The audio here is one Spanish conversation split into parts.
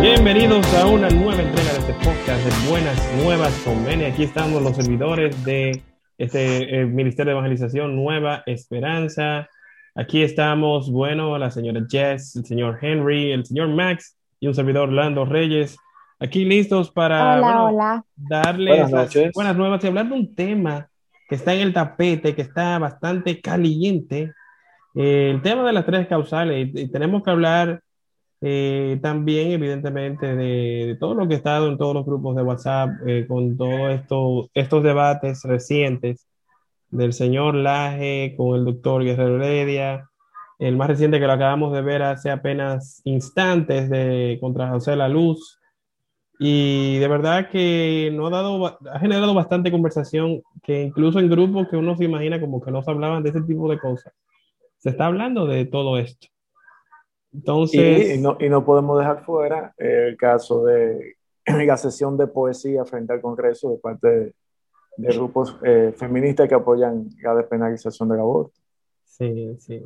Bienvenidos a una nueva entrega de este podcast de Buenas Nuevas con. Aquí estamos los servidores de este eh, Ministerio de Evangelización Nueva Esperanza. Aquí estamos, bueno, la señora Jess, el señor Henry, el señor Max y un servidor Orlando Reyes. Aquí listos para Hola, bueno, hola. darles Buenas las noches. buenas nuevas y hablar de un tema que está en el tapete, que está bastante caliente. Eh, el tema de las tres causales. Y- y tenemos que hablar eh, también, evidentemente, de, de todo lo que ha estado en todos los grupos de WhatsApp, eh, con todos esto, estos debates recientes del señor Laje con el doctor Guerrero Heredia, el más reciente que lo acabamos de ver hace apenas instantes de contra José La Luz. Y de verdad que no ha dado, ha generado bastante conversación, que incluso en grupos que uno se imagina como que no se hablaban de ese tipo de cosas, se está hablando de todo esto. Entonces, Y, y no, y no podemos dejar fuera el caso de la sesión de poesía frente al Congreso de parte de, de grupos eh, feministas que apoyan la despenalización del aborto. Sí, sí.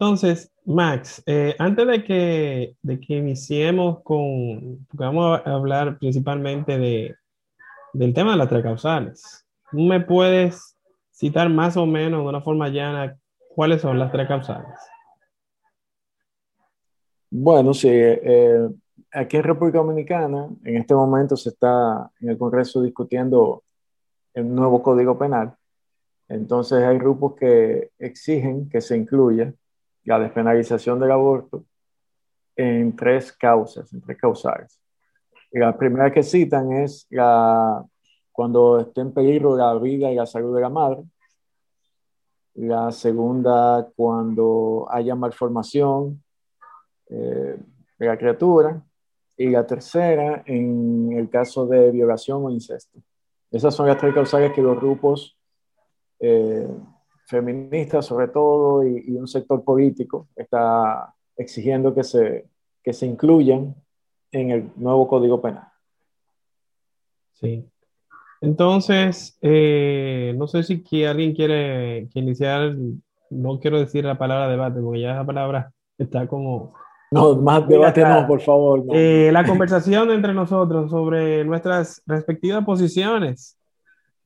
Entonces, Max, eh, antes de que, de que iniciemos con, porque vamos a hablar principalmente de, del tema de las tres causales, ¿tú ¿me puedes citar más o menos de una forma llana cuáles son las tres causales? Bueno, sí, eh, aquí en República Dominicana, en este momento se está en el Congreso discutiendo el nuevo Código Penal. Entonces hay grupos que exigen que se incluya la despenalización del aborto en tres causas, en tres causales. La primera que citan es la, cuando esté en peligro la vida y la salud de la madre. La segunda, cuando haya malformación eh, de la criatura. Y la tercera, en el caso de violación o incesto. Esas son las tres causales que los grupos eh, feministas, sobre todo, y, y, un sector político está exigiendo que se, que se incluyan en el nuevo Código Penal. Sí. Entonces, eh, no sé si que alguien quiere que iniciar, no quiero decir la palabra debate, porque ya esa palabra está como no, más debate no, por favor. No. Eh, la conversación entre nosotros sobre nuestras respectivas posiciones.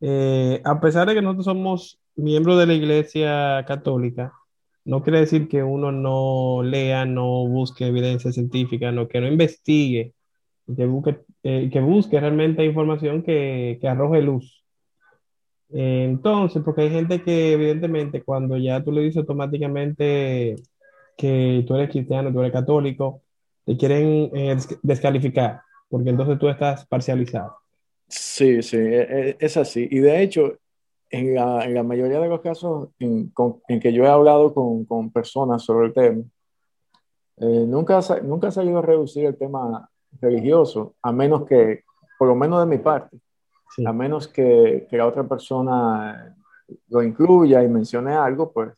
Eh, a pesar de que nosotros somos miembros de la Iglesia Católica, no quiere decir que uno no lea, no busque evidencia científica, no, que no investigue, que busque, eh, que busque realmente información que, que arroje luz. Entonces, porque hay gente que evidentemente cuando ya tú le dices automáticamente que tú eres cristiano, tú eres católico, te quieren eh, descalificar, porque entonces tú estás parcializado. Sí, sí, es, es así. Y de hecho, en la, en la, mayoría de los casos en, con, en que yo he hablado con, con, personas sobre el tema, eh, nunca, nunca ha salido a reducir el tema religioso, a menos que, por lo menos de mi parte, sí. a menos que, que la otra persona lo incluya y mencione algo, pues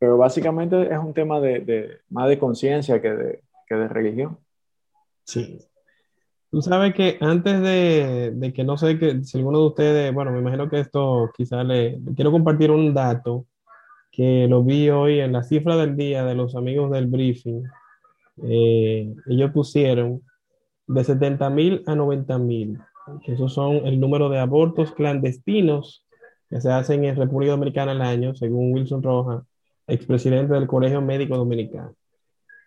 pero básicamente es un tema de, de más de conciencia que de, que de religión. Sí. Tú sabes que antes de, que no sé que si alguno de ustedes, bueno, me imagino que esto quizá le, quiero compartir un dato que lo vi hoy en la cifra del día de los amigos del briefing. Eh, ellos pusieron de 70 mil a 90 mil, esos son el número de abortos clandestinos que se hacen en República Dominicana al año, según Wilson Rojas expresidente del Colegio Médico Dominicano.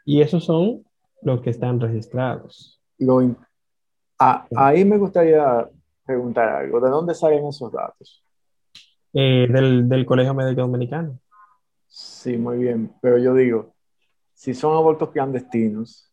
Y esos son los que están registrados. Lo, a, ahí me gustaría preguntar algo. ¿De dónde salen esos datos? Eh, del, del, Colegio Médico Dominicano. Sí, muy bien. Pero yo digo, si son abortos clandestinos.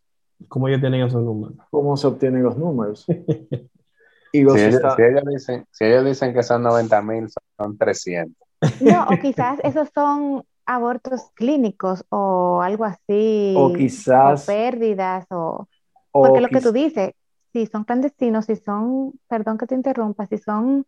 ¿Cómo ellos tienen esos números? ¿Cómo se obtienen los números? y los si, ellos, si, ellos dicen, si ellos dicen que son 90 mil, son 300. No, o quizás esos son abortos clínicos o algo así. O quizás. O pérdidas o. o porque lo que tú dices, si son clandestinos, si son, perdón que te interrumpa, si son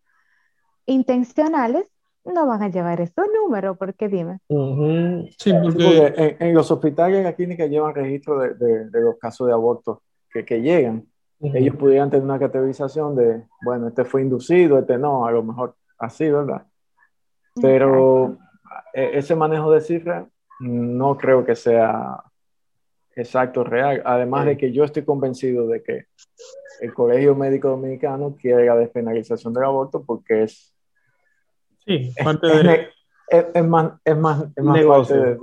intencionales, no van a llevar ese número, porque dime. Uh -huh. Sí, porque, porque en, en, los hospitales y en la clínica llevan registro de, de, de, los casos de abortos que, que llegan, ellos pudieran tener una categorización de, bueno, este fue inducido, este no, a lo mejor así, ¿verdad? Pero e, ese manejo de cifras no creo que sea exacto, real. Además de que yo estoy convencido de que el Colegio Médico Dominicano quiere la despenalización del aborto porque es... Sí, parte es, de... es, más, es más, es más parte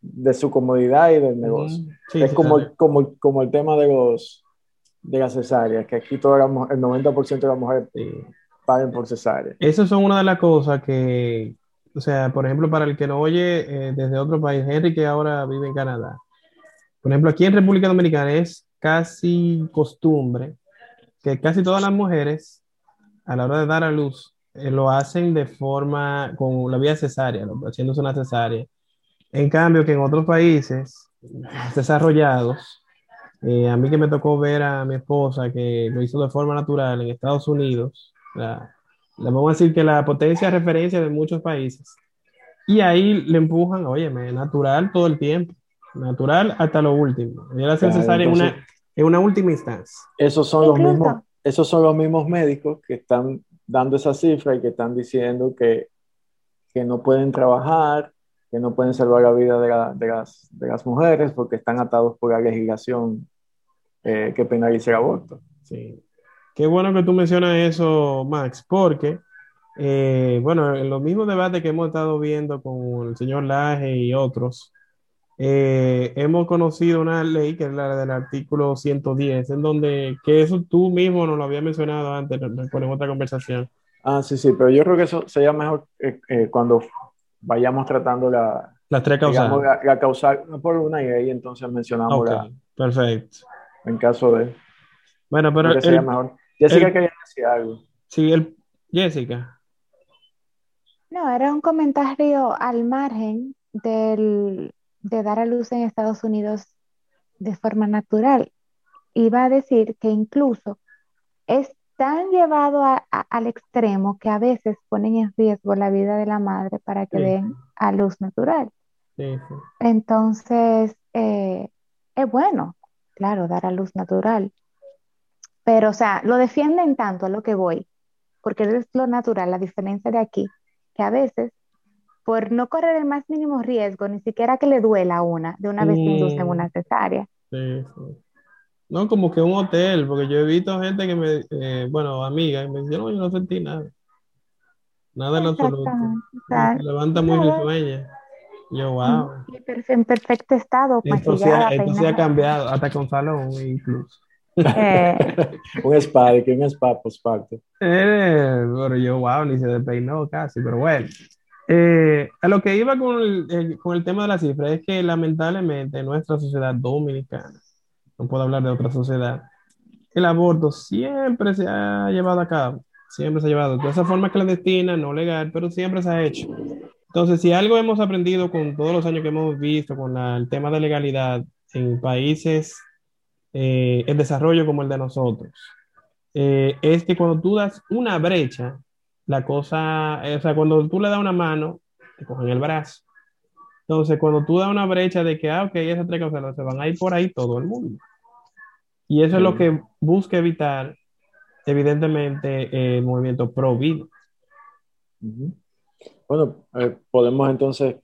de, su comodidad y del negocio. es como, como, como el tema de los de la cesárea, que aquí todo el 90% de las mujeres paguen por cesárea. Esas son una de las cosas que, o sea, por ejemplo, para el que no oye eh, desde otro país, Henry que ahora vive en Canadá, por ejemplo, aquí en República Dominicana es casi costumbre que casi todas las mujeres a la hora de dar a luz eh, lo hacen de forma con la vía cesárea, haciéndose una cesárea. En cambio, que en otros países desarrollados, eh, a mí que me tocó ver a mi esposa que lo hizo de forma natural en Estados Unidos, la, le vamos a decir que la potencia de referencia de muchos países. Y ahí le empujan, óyeme, natural todo el tiempo, natural hasta lo último. Era necesario en, una, en una última instancia. Esos son, los mismos, esos son los mismos médicos que están dando esa cifra y que están diciendo que, que no pueden trabajar, que no pueden salvar la vida de, de, las, de las, mujeres porque están atados por la legislación eh, que penaliza el aborto. Sí. Qué bueno que tú mencionas eso, Max, porque, eh, bueno, en los mismos debates que hemos estado viendo con el señor Laje y otros, eh, hemos conocido una ley que es la del artículo 110, en donde, que eso tú mismo nos lo había mencionado antes, en otra conversación. Ah, sí, sí, pero yo creo que eso sería mejor eh, cuando vayamos tratando la, las tres causales. la, causal por una y ahí entonces mencionamos la. Perfecto. En caso de. Bueno, pero. mejor. Jessica quería decir algo. Sí, el, Jessica. No, era un comentario al margen del, de dar a luz en Estados Unidos de forma natural. Iba a decir que incluso es tan llevado al extremo que a veces ponen en riesgo la vida de la madre para que den a luz natural. Entonces, eh, es bueno, claro, dar a luz natural, pero, o sea, lo defienden tanto a lo que voy, porque es lo natural, la diferencia de aquí, que a veces, por no correr el más mínimo riesgo, ni siquiera que le duela una, de una vez mm. inducen una cesárea. Sí, sí. No, como que un hotel, porque yo he visto gente que me, eh, bueno, amigas, me no, yo no sentí nada. Nada en absoluto. Se levanta muy risueña. Yo, wow. En perfecto estado. Entonces, entonces ha cambiado, hasta con salón incluso. Eh, un spa, que un spa postparto. Eh, pero yo, wow, ni se despeinó casi, pero bueno. Eh, a lo que iba con el, con el tema de la cifra es que lamentablemente en nuestra sociedad dominicana, no puedo hablar de otra sociedad, el aborto siempre se ha llevado a cabo, siempre se ha llevado de esa forma clandestina, no legal, pero siempre se ha hecho. Entonces, si algo hemos aprendido con todos los años que hemos visto con el tema de legalidad en países eh, el desarrollo como el de nosotros, eh, es que cuando tú das una brecha, la cosa, o sea, cuando tú le das una mano, te cogen el brazo. Entonces, cuando tú das una brecha de que, ah, ok, esas tres cosas se van a ir por ahí todo el mundo. Y eso es lo que busca evitar, evidentemente, el movimiento pro vida. Bueno, eh, podemos entonces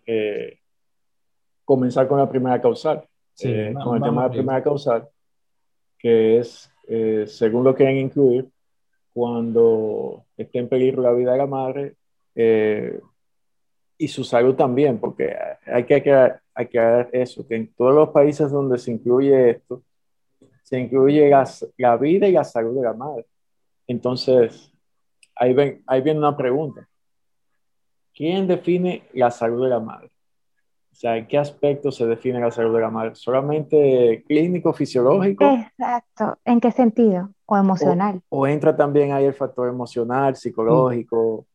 comenzar con la primera causal. con el tema de la primera causal que es, eh, según lo quieren incluir, cuando esté en peligro la vida de la madre eh, y su salud también, porque hay que aclarar, eso, que en todos los países donde se incluye esto, se incluye la, vida y la salud de la madre. Entonces, ahí, ahí viene una pregunta. ¿Quién define la salud de la madre? O sea, ¿en qué aspecto se define la salud de la madre? ¿Solamente clínico, fisiológico? Exacto. ¿En qué sentido? ¿O emocional? ¿O, entra también ahí el factor emocional, psicológico,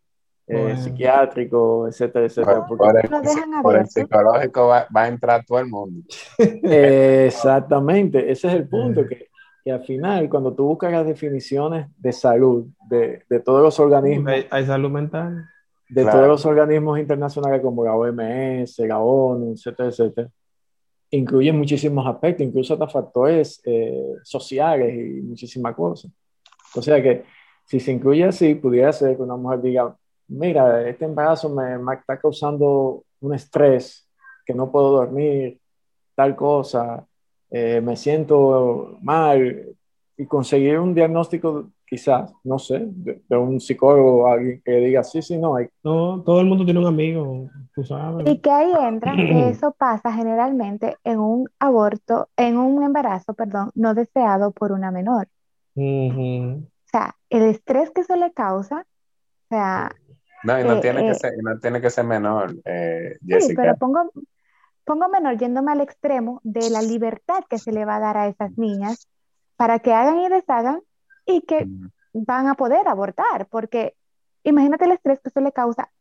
eh, psiquiátrico, etcétera, etcétera? Por, el, psicológico va, a entrar todo el mundo. exactamente, ese es el punto, que, que, al final, cuando tú buscas las definiciones de salud de, de todos los organismos... hay salud mental de todos los organismos internacionales como la OMS, la ONU, etcétera, etcétera, incluye muchísimos aspectos, incluso hasta factores eh, sociales y muchísimas cosas. O sea que si se incluye así, pudiera ser que una mujer diga, mira, este embarazo me, me está causando un estrés, que no puedo dormir, tal cosa, eh, me siento mal, y conseguir un diagnóstico quizás, no sé, de, un psicólogo, alguien que diga, sí, sí, no, hay... No, todo el mundo tiene un amigo, tú sabes. Y que ahí entra que eso pasa generalmente en un aborto, en un embarazo, perdón, no deseado por una menor. O sea, el estrés que eso le causa, o sea... No, y no, eh, tiene, que eh, ser, no tiene que ser menor, eh, Jessica. Sí, pero pongo, pongo menor yéndome al extremo de la libertad que se le va a dar a esas niñas para que hagan y deshagan y que van a poder abortar, porque imagínate el estrés que eso le causa.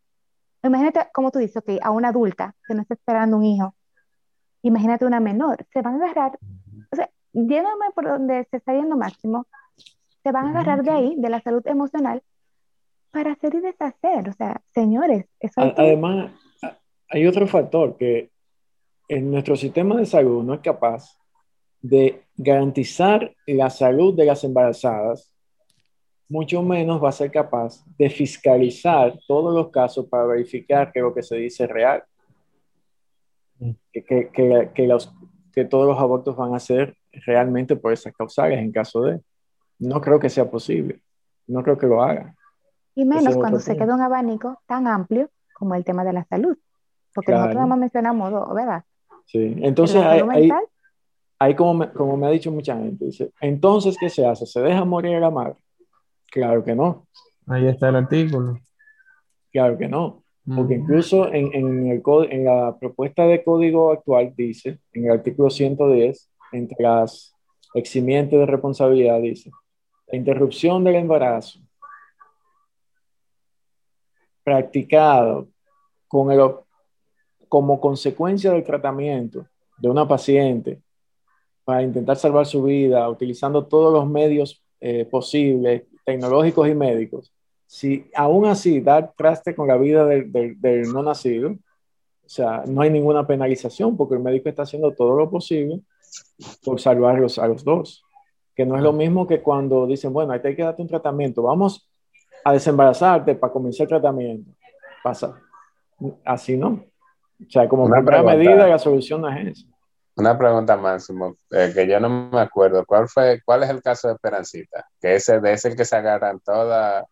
Imagínate, como tú dices, a una adulta que no está esperando un hijo, imagínate una menor, se van a agarrar, o sea, yéndome por donde se está yendo máximo, se van a agarrar de ahí, de la salud emocional, para hacer y deshacer. O sea, señores, eso Además, hay otro factor que en nuestro sistema de salud no es capaz de garantizar la salud de las embarazadas, mucho menos va a ser capaz de fiscalizar todos los casos para verificar que lo que se dice es real. Mm. Que, que, que, los, que todos los abortos van a ser realmente por esas causales en caso de. No creo que sea posible. No creo que lo haga. Y menos cuando se queda un abanico tan amplio como el tema de la salud. Porque nosotros hemos mencionado, ¿verdad? Sí, entonces hay, ahí como me, como me ha dicho mucha gente, dice, entonces, ¿qué se hace? ¿Se deja morir a la madre? Claro que no. Ahí está el artículo. Claro que no. Porque incluso en, en, el, en la propuesta de código actual dice, en el artículo 110, entre las eximientes de responsabilidad, dice, la interrupción del embarazo practicado con el, como consecuencia del tratamiento de una paciente para intentar salvar su vida, utilizando todos los medios eh, posibles, tecnológicos y médicos, si aún así dar traste con la vida del, del, no nacido, o sea, no hay ninguna penalización porque el médico está haciendo todo lo posible por salvarlos a los dos. Que no es lo mismo que cuando dicen, bueno, hay que darte un tratamiento, vamos a desembarazarte para comenzar el tratamiento. Pasa. Así no. O sea, como primera medida, la solución no es esa. Una pregunta, Máximo, eh, que yo no me acuerdo. ¿Cuál fue, cuál es el caso de Esperancita? Que ese de ese que se agarran todas.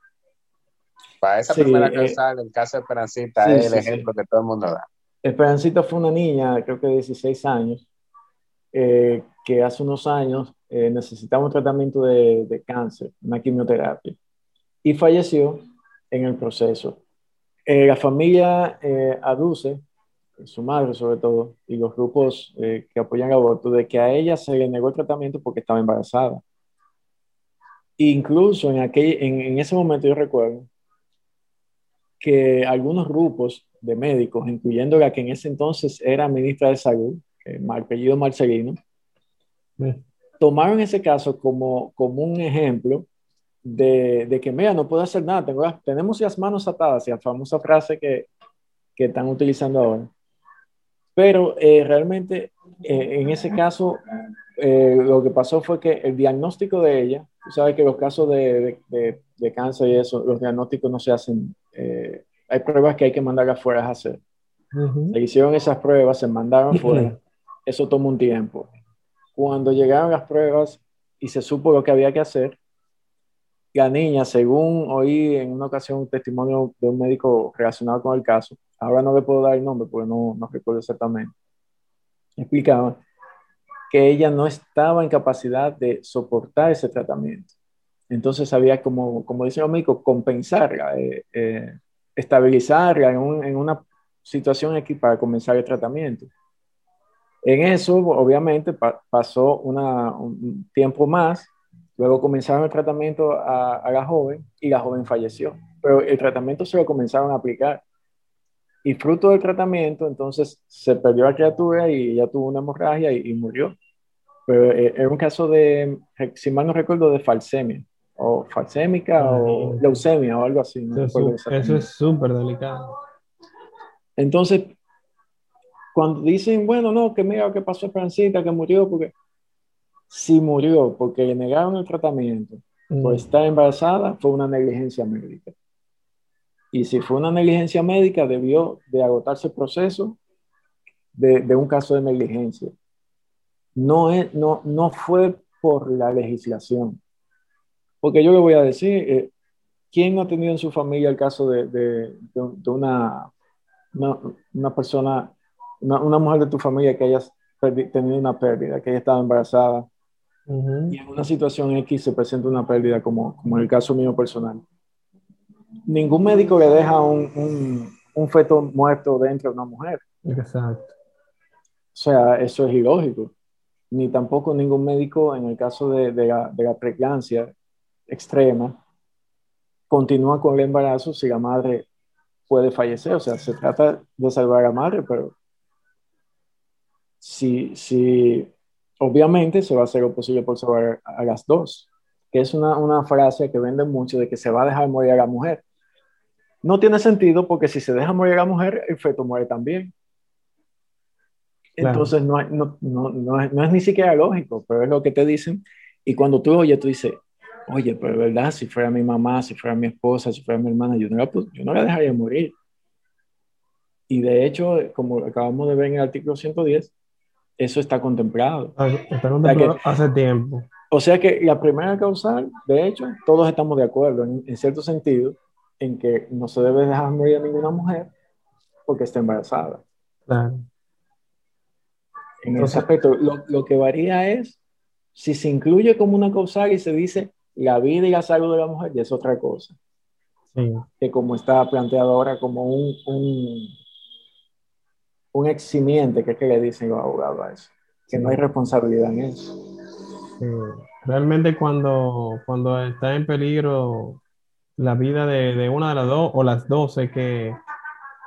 Para esa primera eh, causal, el caso de Esperancita es el ejemplo que todo el mundo da. Esperancita fue una niña, creo que de 16 años, eh, que hace unos años necesitaba un tratamiento de, de, cáncer, una quimioterapia, y falleció en el proceso. la familia aduce su madre sobre todo, y los grupos eh, que apoyan el aborto, de que a ella se le negó el tratamiento porque estaba embarazada. Incluso en, aquel, en, ese momento yo recuerdo que algunos grupos de médicos, incluyendo la que en ese entonces era ministra de Salud, el apellido Marcelino, mm. tomaron ese caso como, como un ejemplo de, de, que, mira, no puedo hacer nada, tengo, tenemos las manos atadas, y la famosa frase que, que están utilizando ahora. Pero eh, realmente eh, en ese caso eh, lo que pasó fue que el diagnóstico de ella, tú sabes que los casos de, de, cáncer y eso, los diagnósticos no se hacen, hay pruebas que hay que mandar afuera a hacer. Se hicieron esas pruebas, se mandaron fuera, eso tomó un tiempo. Cuando llegaron las pruebas y se supo lo que había que hacer, la niña, según oí en una ocasión un testimonio de un médico relacionado con el caso, ahora no le puedo dar el nombre porque no, no recuerdo exactamente, explicaba que ella no estaba en capacidad de soportar ese tratamiento. Entonces había como, como dice el médico, compensarla, eh, eh, estabilizarla en, en, una situación aquí para comenzar el tratamiento. En eso, obviamente, pasó una, un tiempo más, luego comenzaron el tratamiento a, a la joven y la joven falleció, pero el tratamiento se lo comenzaron a aplicar y fruto del tratamiento, entonces se perdió la criatura y ella tuvo una hemorragia y, murió. Pero eh, era un caso de, si mal no recuerdo, de falsemia, o falsémica, o leucemia, o algo así. eso, es súper delicado. Entonces, cuando dicen, bueno, no, que mira qué pasó a Francita, que murió, porque si murió porque le negaron el tratamiento mm. por estar embarazada, fue una negligencia médica. Y si fue una negligencia médica, debió de agotarse el proceso de, de un caso de negligencia. No, es, no, no fue por la legislación. Porque yo le voy a decir, eh, ¿quién no ha tenido en su familia el caso de, de, de una, una, una, persona, una, una, mujer de tu familia que haya tenido una pérdida, que haya estado embarazada y en una situación X se presenta una pérdida, como, como en el caso mío personal? Ningún médico le deja un, un, un feto muerto dentro de una mujer. Exacto. O sea, eso es ilógico. Ni tampoco ningún médico, en el caso de, de la, de la pregnancia extrema, continúa con el embarazo si la madre puede fallecer. O sea, se trata de salvar a la madre, pero si, si obviamente se va a hacer lo posible por salvar a las dos, que es una, una frase que vende mucho de que se va a dejar morir a la mujer. No tiene sentido porque si se deja morir a la mujer, el feto muere también. Entonces no, no, no, no, es, no es ni siquiera lógico, pero es lo que te dicen. Y cuando tú oyes, tú dices, oye, pero verdad, si fuera mi mamá, si fuera mi esposa, si fuera mi hermana, yo no la, yo no la dejaría morir. Y de hecho, como acabamos de ver en el artículo 110, eso está contemplado. Ah, está contemplado hace tiempo. O sea que la primera causal, de hecho, todos estamos de acuerdo en, en, cierto sentido en que no se debe dejar morir a ninguna mujer porque está embarazada. Claro. En ese aspecto, lo, lo, que varía es si se incluye como una causal y se dice la vida y la salud de la mujer, ya es otra cosa. Sí. Que como está planteado ahora como un, un un eximiente, que es que le dicen los abogados a eso, que no hay responsabilidad en eso. Realmente cuando, cuando está en peligro la vida de, de, una de las dos o las dos, es que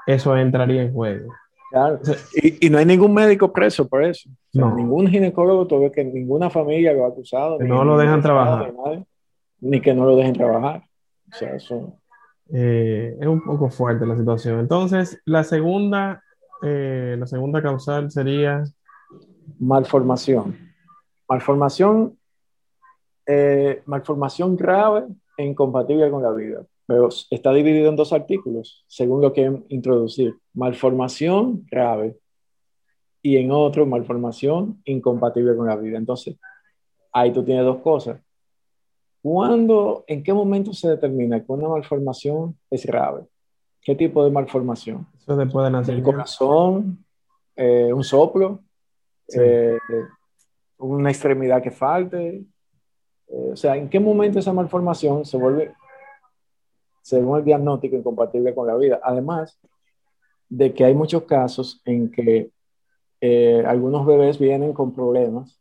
eso entraría en juego. Claro. Y, y, no hay ningún médico preso por eso. O sea, no. Ningún ginecólogo, todo que ninguna familia lo ha acusado. Que no lo dejan trabajar. Nadie, ni que no lo dejen trabajar. O sea, eso... Eh, es un poco fuerte la situación. Entonces, la segunda eh, la segunda causal sería... Malformación. Malformación, eh, malformación grave e incompatible con la vida. Pero está dividido en dos artículos, según lo que introducir. Malformación grave y en otro, malformación incompatible con la vida. Entonces, ahí tú tienes dos cosas. ¿Cuándo, en qué momento se determina que una malformación es grave? ¿Qué tipo de malformación? Eso después de nacer. El corazón, eh, un soplo, sí. eh, una extremidad que falte. Eh, o sea, ¿en qué momento esa malformación se vuelve, según el diagnóstico, incompatible con la vida? Además de que hay muchos casos en que eh, algunos bebés vienen con problemas.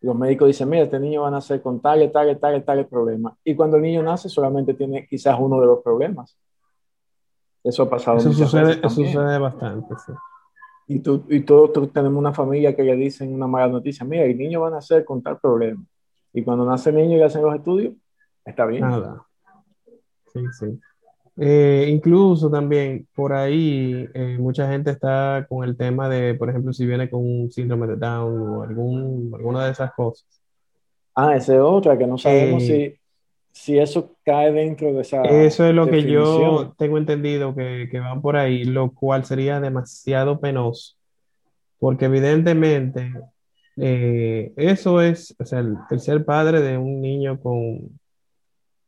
Los médicos dicen, mira, este niño va a nacer con tal, tal, tal, tal problema. Y cuando el niño nace solamente tiene quizás uno de los problemas. Eso ha pasado. Eso, sucede, eso sucede bastante, sí. Y, tú, y todos tú tenemos una familia que le dicen una mala noticia, mira, el niño va a nacer con tal problema. Y cuando nace el niño y hacen los estudios, está bien. Nada. Sí, sí. Eh, incluso también por ahí eh, mucha gente está con el tema de, por ejemplo, si viene con un síndrome de Down o algún, alguna de esas cosas. Ah, esa es otra, que no sabemos eh, si si eso cae dentro de esa. Eso es lo definición. que yo tengo entendido que, que, van por ahí, lo cual sería demasiado penoso, porque evidentemente eh, eso es, o sea, el, el, ser padre de un niño con,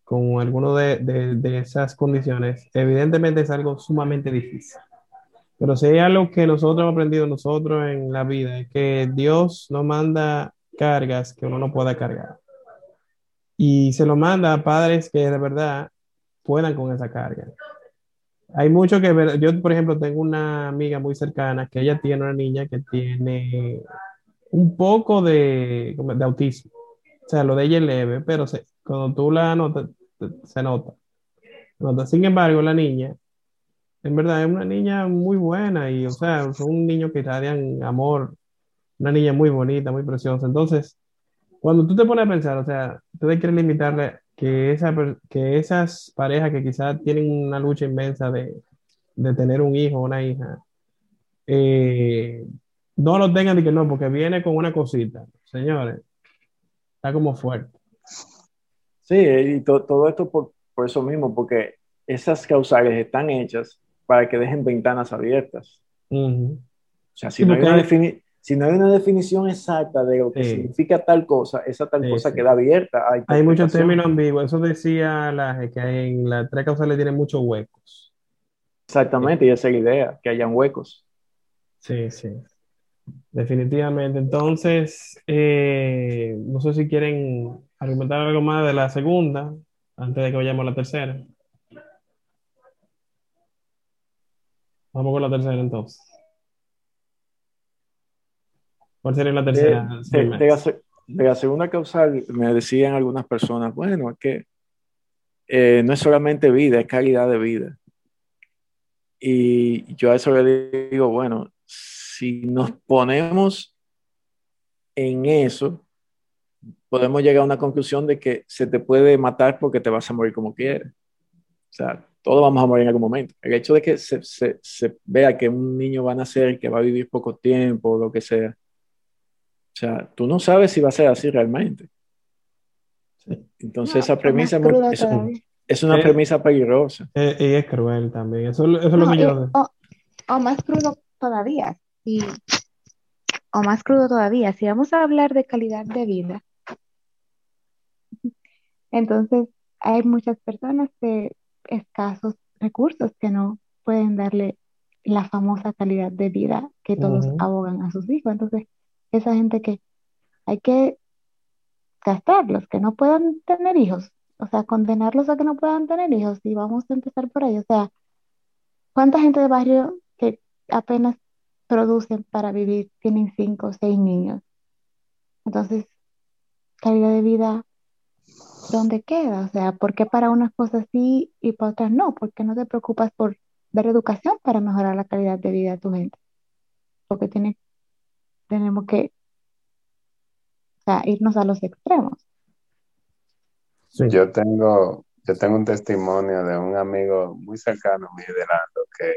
con alguno de, de, de, esas condiciones, evidentemente es algo sumamente difícil. Pero si hay algo que nosotros hemos aprendido nosotros en la vida, es que Dios no manda cargas que uno no pueda cargar y se lo manda a padres que de verdad puedan con esa carga. Hay mucho que ver. Yo, por ejemplo, tengo una amiga muy cercana que ella tiene una niña que tiene un poco de, de autismo. O sea, lo de ella es leve, pero se, cuando tú la notas, se nota. Sin embargo, la niña, en verdad, es una niña muy buena y, o sea, es un niño que irradian amor, una niña muy bonita, muy preciosa. Entonces, cuando tú te pones a pensar, o sea, tú quieres limitarle que, esa, que esas parejas que quizás tienen una lucha inmensa de, de tener un hijo o una hija, eh, no lo tengan de que no, porque viene con una cosita. Señores, está como fuerte. Sí, y todo esto por, por, eso mismo, porque esas causales están hechas para que dejen ventanas abiertas. O sea, si, no hay una si no hay una definición exacta de lo que significa tal cosa, esa tal cosa queda abierta. Hay, muchos términos ambiguos. Eso decía la, que en las tres causales tienen muchos huecos. Exactamente, y esa es la idea, que hayan huecos. Sí, sí. Definitivamente. Entonces, eh, no sé si quieren argumentar algo más de la segunda, antes de que vayamos a la tercera. Vamos con la tercera entonces. ¿Cuál sería la tercera? De, la, segunda causal me decían algunas personas, bueno, es que eh, no es solamente vida, es calidad de vida. Y yo a eso le digo, bueno, si nos ponemos en eso, podemos llegar a una conclusión de que se te puede matar porque te vas a morir como quieras. O sea, todos vamos a morir en algún momento. El hecho de que se, se, se vea que un niño va a nacer, que va a vivir poco tiempo, lo que sea, o sea, tú no sabes si va a ser así realmente. Entonces esa premisa es, una premisa peligrosa. Eh, y es cruel también. Eso, es lo que yo... O, más crudo todavía. o más crudo todavía. Si vamos a hablar de calidad de vida, entonces hay muchas personas de escasos recursos que no pueden darle la famosa calidad de vida que todos abogan a sus hijos. Entonces, esa gente que hay que castrarlos, que no puedan tener hijos, o sea, condenarlos a que no puedan tener hijos y vamos a empezar por ahí, o sea, ¿cuánta gente de barrio que apenas producen para vivir tienen cinco o seis niños? Entonces, calidad de vida, ¿dónde queda? O sea, ¿por qué para unas cosas sí y para otras no? ¿Por qué no te preocupas por dar educación para mejorar la calidad de vida de tu gente? Porque tiene tenemos que irnos a los extremos. Yo tengo, yo tengo un testimonio de un amigo muy cercano a mí que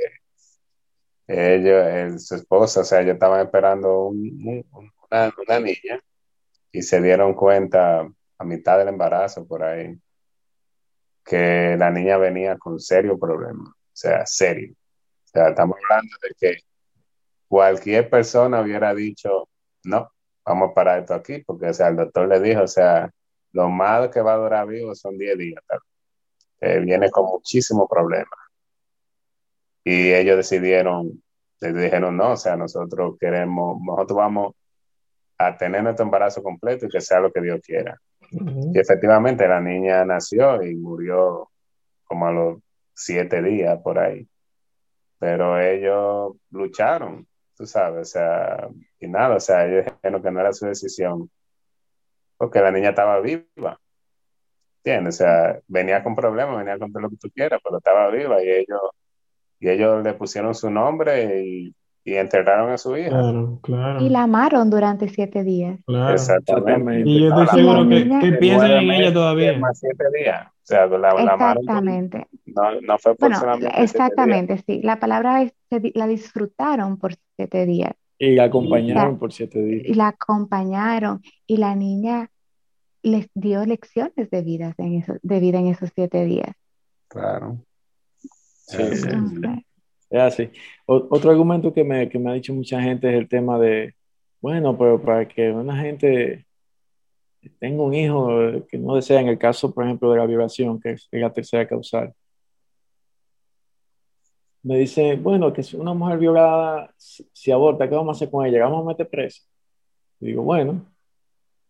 ellos, su esposa, o sea, ellos estaban esperando una, niña y se dieron cuenta a mitad del embarazo por ahí que la niña venía con serio problema, o sea, serio. O sea, estamos hablando de que cualquier persona hubiera dicho, no, vamos a parar esto aquí, porque, o sea, el doctor le dijo, o sea, lo más que va a durar vivo son 10 días, viene con muchísimos problemas. Y ellos decidieron, les dijeron, no, o sea, nosotros queremos, nosotros vamos a tener nuestro embarazo completo y que sea lo que Dios quiera. Y efectivamente la niña nació y murió como a los siete días por ahí. Pero ellos lucharon tú sabes, o sea, y nada, o sea, ellos dijeron que no era su decisión, porque la niña estaba viva, ¿entiendes? O sea, venía con problemas, venía con todo lo que tú quieras, pero estaba viva y ellos, y ellos le pusieron su nombre y, y enterraron a su hija. Claro, claro. Y la amaron durante siete días. Claro. Exactamente. Y yo estoy seguro que, que piensan en ella todavía. Más siete días. O sea, la, exactamente. no, no fue bueno, Exactamente, sí. La palabra es, la disfrutaron por siete días. Y la acompañaron por siete días. Y la acompañaron. Y la niña les dio lecciones de vida en, eso, de vida en esos siete días. Claro. Sí, sí, Es así. otro argumento que me, que me ha dicho mucha gente es el tema de, bueno, pero para que una gente tenga un hijo que no desea, en el caso, por ejemplo, de la violación, que es la tercera causal, me dice, bueno, que si una mujer violada, si, aborta, ¿qué vamos a hacer con ella? ¿Vamos a meter presa? digo, bueno,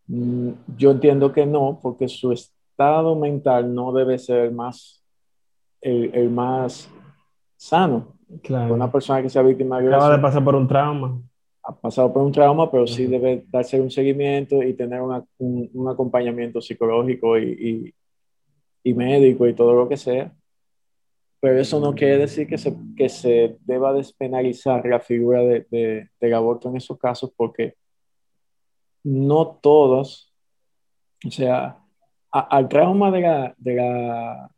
mm, yo entiendo que no, porque su estado mental no debe ser el más, el, más sano. Claro. Una persona que sea víctima de violación. Acaba de pasar por un trauma. Ha pasado por un trauma, pero sí debe darse un seguimiento y tener un, un, acompañamiento psicológico y, y, y médico y todo lo que sea. Pero eso no quiere decir que se, que se deba despenalizar la figura de, de, del aborto en esos casos, porque no todos, o sea, al trauma de la, de, la,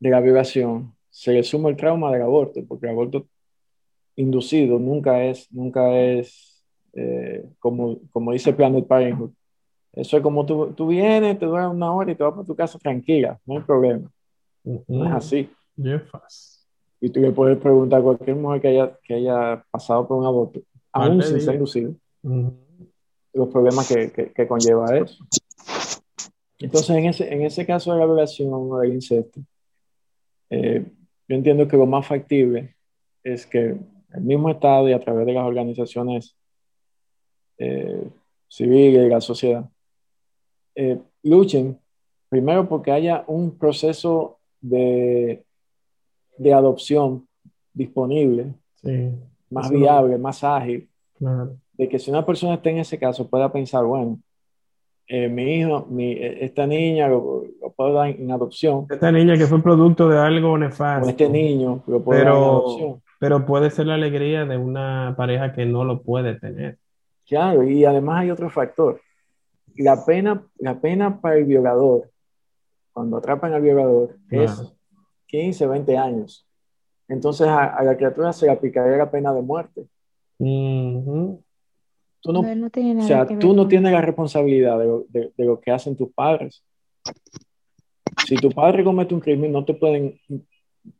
de la violación se le suma el trauma del aborto, porque el aborto inducido nunca es, nunca es eh, como, como dice Planet Parenthood. Eso es como tú, tú vienes, te duras una hora y te vas para tu casa tranquila, no hay problema. No es así. Y tú le puedes preguntar a cualquier mujer que haya, que haya pasado por un aborto, aún sin ser inducido, los problemas que, que, que, conlleva eso. Entonces, en ese, en ese caso de la violación o del incesto, eh, yo entiendo que lo más factible es que el mismo Estado y a través de las organizaciones eh, civiles y la sociedad eh, luchen primero porque haya un proceso de, de adopción disponible, más viable, más ágil, de que si una persona está en ese caso pueda pensar, bueno, eh, mi hijo, mi, esta niña lo, puedo dar en adopción. Esta niña que fue producto de algo nefasto. este niño lo puedo dar en adopción. Pero puede ser la alegría de una pareja que no lo puede tener. Claro, y además hay otro factor. La pena, la pena para el violador, cuando atrapan al violador, es 15, 20 años. Entonces a, la criatura se le aplicaría la pena de muerte. Tú no, o sea, tú no tienes la responsabilidad de, lo que hacen tus padres. Si tu padre comete un crimen, no te pueden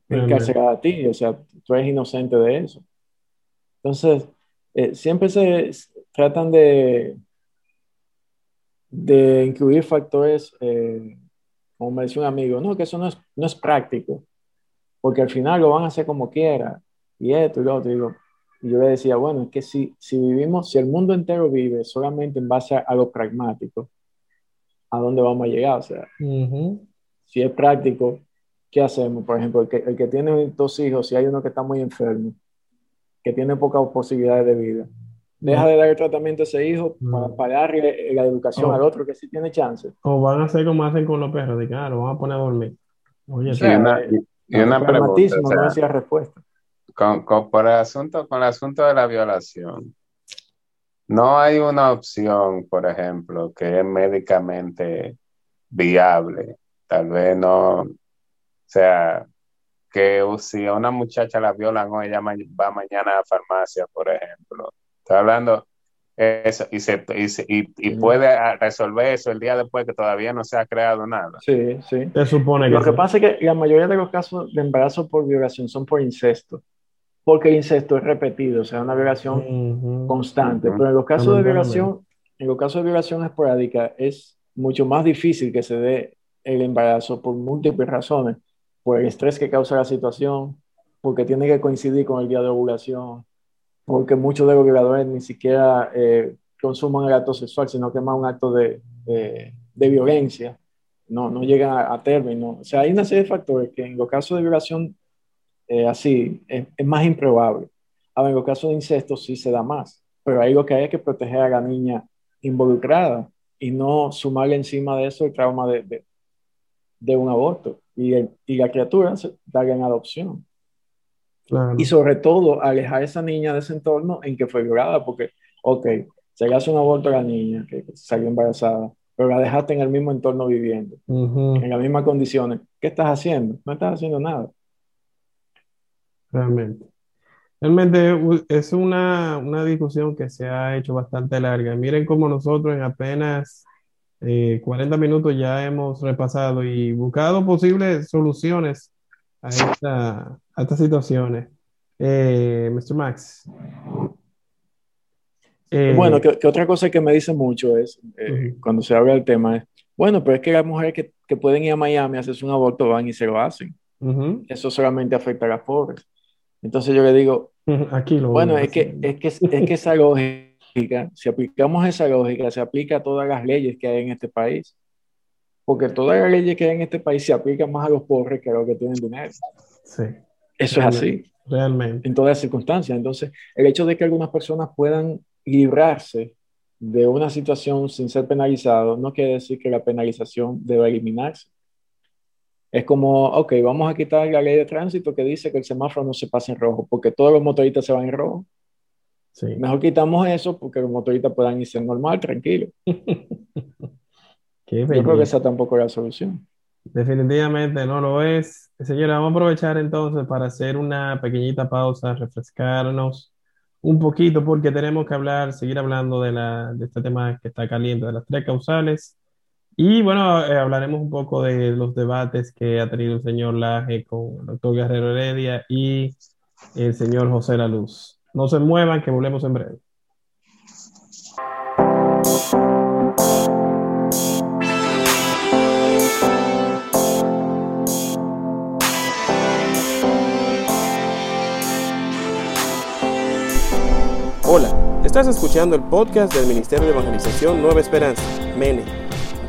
encarcelar a ti, o sea, tú eres inocente de eso. Entonces, eh, siempre se tratan de, de incluir factores, eh, como me decía un amigo, no, que eso no es, no es práctico, porque al final lo van a hacer como quiera, y esto y lo otro. Digo, y yo le decía, bueno, es que si, si vivimos, si el mundo entero vive solamente en base a, lo pragmático, ¿a dónde vamos a llegar? O sea, si es práctico, ¿qué hacemos? Por ejemplo, el que, el que tiene dos hijos, si hay uno que está muy enfermo, que tiene pocas posibilidades de vida, deja de dar el tratamiento a ese hijo para, darle la educación al otro que sí tiene chance. O van a hacer como hacen con los perros, de que ah, lo van a poner a dormir. Oye, sí, una, y, una pregunta. no es la respuesta con, por el asunto, con el asunto de la violación, no hay una opción, por ejemplo, que es médicamente viable. Tal vez no, o sea, que si a una muchacha la violan hoy, ella va mañana a la farmacia, por ejemplo. Estoy hablando eso y, se, y, y, puede resolver eso el día después que todavía no se ha creado nada. Sí, sí. Se supone Lo que pasa es que la mayoría de los casos de embarazo por violación son por incesto porque el incesto es repetido, o sea, una violación constante. Pero en los casos de violación, en los casos de violación esporádica es mucho más difícil que se dé el embarazo por múltiples razones, por el estrés que causa la situación, porque tiene que coincidir con el día de ovulación, porque muchos de los violadores ni siquiera eh, consuman el acto sexual, sino que es más un acto de, de, violencia, no, no llegan a, a, término. O sea, hay una serie de factores que en los casos de violación eh, así, es, más improbable. Ahora, en los casos de incesto sí se da más, pero ahí lo que hay es que proteger a la niña involucrada y no sumarle encima de eso el trauma de, de, un aborto y, y la criatura se darle en adopción. Y sobre todo, alejar a esa niña de ese entorno en que fue violada, porque, ok, se le hace un aborto a la niña que salió embarazada, pero la dejaste en el mismo entorno viviendo, en las mismas condiciones. ¿Qué estás haciendo? No estás haciendo nada. Realmente. Realmente es una, una, discusión que se ha hecho bastante larga. Miren cómo nosotros en apenas 40 eh, minutos ya hemos repasado y buscado posibles soluciones a, esta, a estas situaciones. Eh, Mr. Max. Eh, bueno, que, otra cosa que me dice mucho es, cuando se habla del tema, es, bueno, pero es que las mujeres que, que pueden ir a Miami a hacerse un aborto van y se lo hacen. Eso solamente afecta a las pobres. Entonces yo le digo, Aquí bueno, es que, es, que, es que esa lógica, si aplicamos esa lógica, se aplica a todas las leyes que hay en este país. Porque todas las leyes que hay en este país se aplican más a los pobres que a los que tienen dinero. Sí. Eso es así. Realmente. En todas circunstancias. Entonces, el hecho de que algunas personas puedan librarse de una situación sin ser penalizados no quiere decir que la penalización deba eliminarse. Es como, ok, vamos a quitar la ley de tránsito que dice que el semáforo no se pasa en rojo, porque todos los motoristas se van en rojo. Sí. Mejor quitamos eso porque los motoristas puedan irse normal, tranquilo. Yo creo que esa tampoco es la solución. Definitivamente no lo es. Señora, vamos a aprovechar entonces para hacer una pequeñita pausa, refrescarnos un poquito, porque tenemos que hablar, seguir hablando de, la, de este tema que está caliente, de las tres causales. Y bueno, eh, hablaremos un poco de los debates que ha tenido el señor Laje con el doctor Guerrero Heredia y el señor José La Luz. No se muevan, que volvemos en breve. Hola, estás escuchando el podcast del Ministerio de Evangelización Nueva Esperanza, MENE,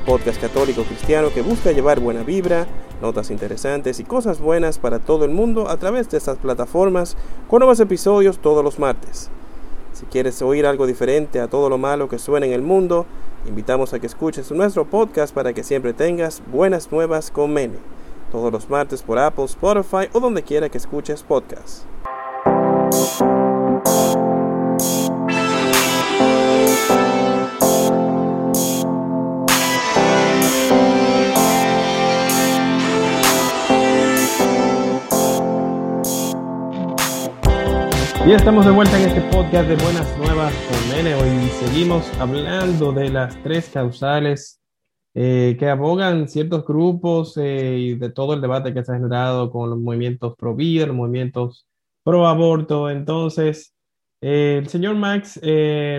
podcast católico cristiano que busca llevar buena vibra, notas interesantes y cosas buenas para todo el mundo a través de estas plataformas con nuevos episodios todos los martes. Si quieres oír algo diferente a todo lo malo que suena en el mundo, invitamos a que escuches nuestro podcast para que siempre tengas buenas nuevas con Mene, todos los martes por Apple, Spotify o donde quiera que escuches podcasts. Y estamos de vuelta en este podcast de Buenas Nuevas con Nene. Hoy seguimos hablando de las tres causales eh, que abogan ciertos grupos eh, y de todo el debate que se ha generado con los movimientos pro vida, los movimientos pro aborto. Entonces, eh, el señor Max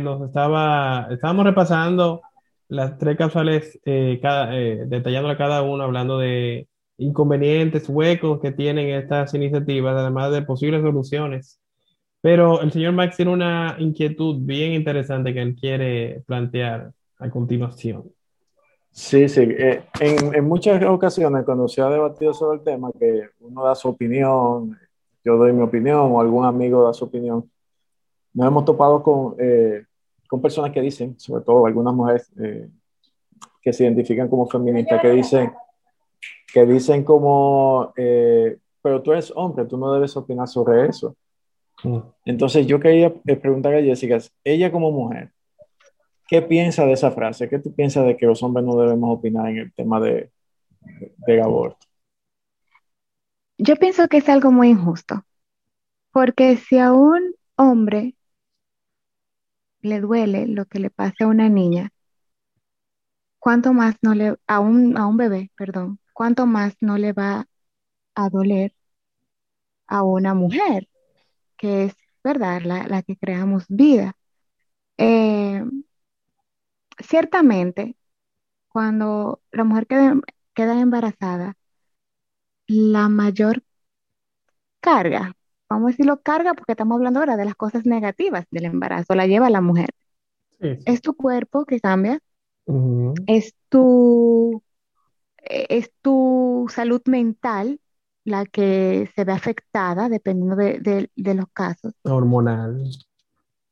nos estaba, estábamos repasando las tres causales, cada, detallando a cada uno, hablando de inconvenientes, huecos que tienen estas iniciativas, además de posibles soluciones pero el señor Max tiene una inquietud bien interesante que él quiere plantear a continuación. Sí, sí. Eh, en, en, muchas ocasiones cuando se ha debatido sobre el tema, que uno da su opinión, yo doy mi opinión o algún amigo da su opinión, nos hemos topado con, eh, con personas que dicen, sobre todo algunas mujeres eh, que se identifican como feministas, que dicen, que dicen como, pero tú eres hombre, tú no debes opinar sobre eso. Entonces yo quería eh, preguntar a Jessica, ella como mujer, ¿qué piensa de esa frase? ¿Qué tú piensas de que los hombres no debemos opinar en el tema de, de, aborto? Yo pienso que es algo muy injusto, porque si a un hombre le duele lo que le pasa a una niña, ¿cuánto más no le, a un, a un bebé, perdón, cuánto más no le va a doler a una mujer? Que es, ¿verdad?, la, que creamos vida. Eh, ciertamente, cuando la mujer queda, queda embarazada, la mayor carga, vamos a decirlo carga porque estamos hablando ahora de las cosas negativas del embarazo, la lleva la mujer. Es tu cuerpo que cambia, es, tu, es tu salud mental la que se ve afectada, dependiendo de, los casos. Hormonal.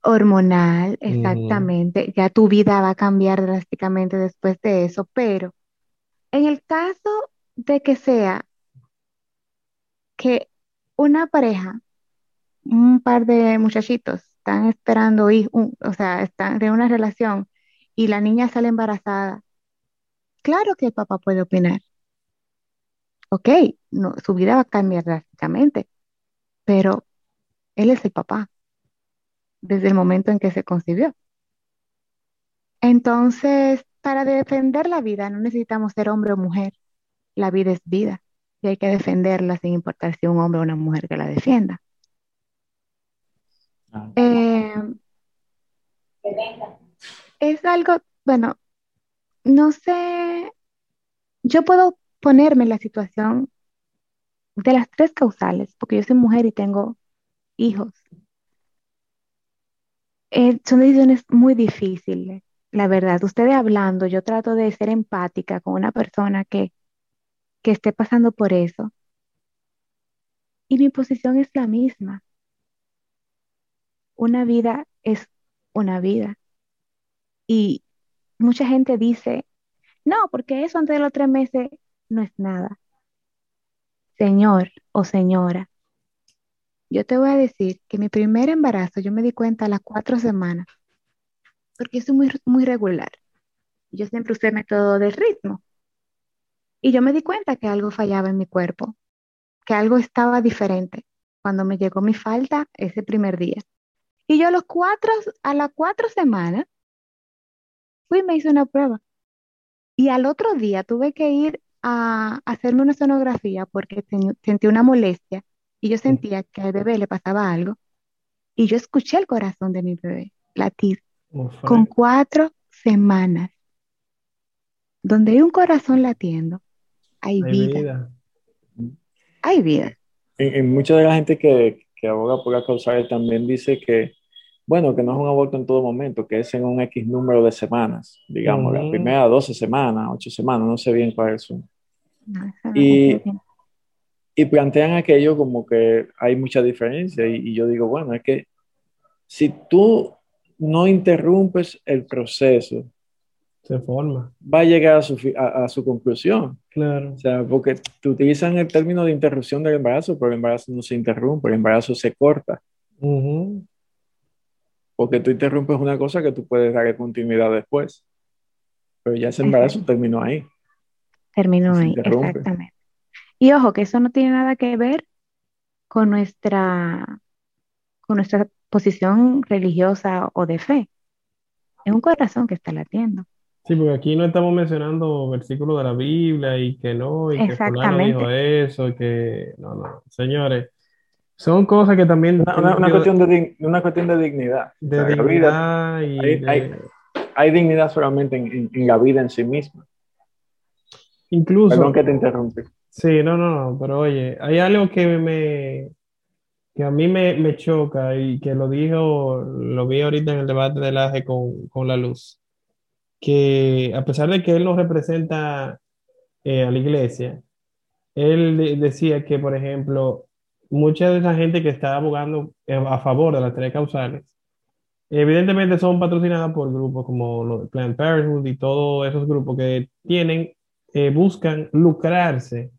Hormonal, exactamente. Ya tu vida va a cambiar drásticamente después de eso, pero en el caso de que sea que una pareja, un par de muchachitos están esperando, o sea, están de una relación y la niña sale embarazada, claro que el papá puede opinar ok, no, su vida va a cambiar drásticamente, pero él es el papá desde el momento en que se concibió. Entonces, para defender la vida no necesitamos ser hombre o mujer, la vida es vida y hay que defenderla sin importar si un hombre o una mujer que la defienda. Ah. Eh, es algo, bueno, no sé, yo puedo ponerme en la situación de las tres causales, porque yo soy mujer y tengo hijos. Eh, son decisiones muy difíciles, la verdad. Ustedes hablando, yo trato de ser empática con una persona que, que esté pasando por eso. Y mi posición es la misma. Una vida es una vida. Y mucha gente dice, no, porque eso antes de los tres meses no es nada. Señor o señora, yo te voy a decir que mi primer embarazo yo me di cuenta a las cuatro semanas, porque es muy, muy regular. Yo siempre usé método del ritmo. Y yo me di cuenta que algo fallaba en mi cuerpo, que algo estaba diferente cuando me llegó mi falta ese primer día. Y yo a, cuatro, a las cuatro semanas fui y me hice una prueba. Y al otro día tuve que ir a, hacerme una sonografía porque sentí una molestia y yo sentía que al bebé le pasaba algo. Y yo escuché el corazón de mi bebé latir con cuatro semanas. Donde hay un corazón latiendo, hay, vida. Hay vida. En, mucha de la gente que, que aboga por la causal también dice que, bueno, que no es un aborto en todo momento, que es en un X número de semanas, digamos, la primera 12 semanas, 8 semanas, no sé bien cuáles son. Y, y plantean aquello como que hay mucha diferencia y, y yo digo, bueno, es que si tú no interrumpes el proceso, se forma. Va a llegar a su, a, su conclusión. Claro. O sea, porque te utilizan el término de interrupción del embarazo, pero el embarazo no se interrumpe, el embarazo se corta. Porque tú interrumpes una cosa que tú puedes darle continuidad después. Pero ya ese embarazo terminó ahí. Terminó ahí, exactamente. Y ojo, que eso no tiene nada que ver con nuestra, con nuestra posición religiosa o de fe. Es un corazón que está latiendo. Sí, porque aquí no estamos mencionando versículos de la Biblia y que no, y que fulano dijo eso, y que no, no, señores, son cosas que también... Una, una, cuestión, de, una cuestión de dignidad. De dignidad y hay, hay, dignidad solamente en, en, la vida en sí misma. Incluso... Perdón que te interrumpí. Sí, no, no, no, pero oye, hay algo que me, que a mí me, me, choca y que lo dijo, lo vi ahorita en el debate del AGE con, con la luz, que a pesar de que él no representa eh, a la iglesia, él decía que, por ejemplo, mucha de esa gente que está abogando eh, a favor de las tres causales, evidentemente son patrocinadas por grupos como Planned Parenthood y todos esos grupos que tienen, eh, buscan lucrarse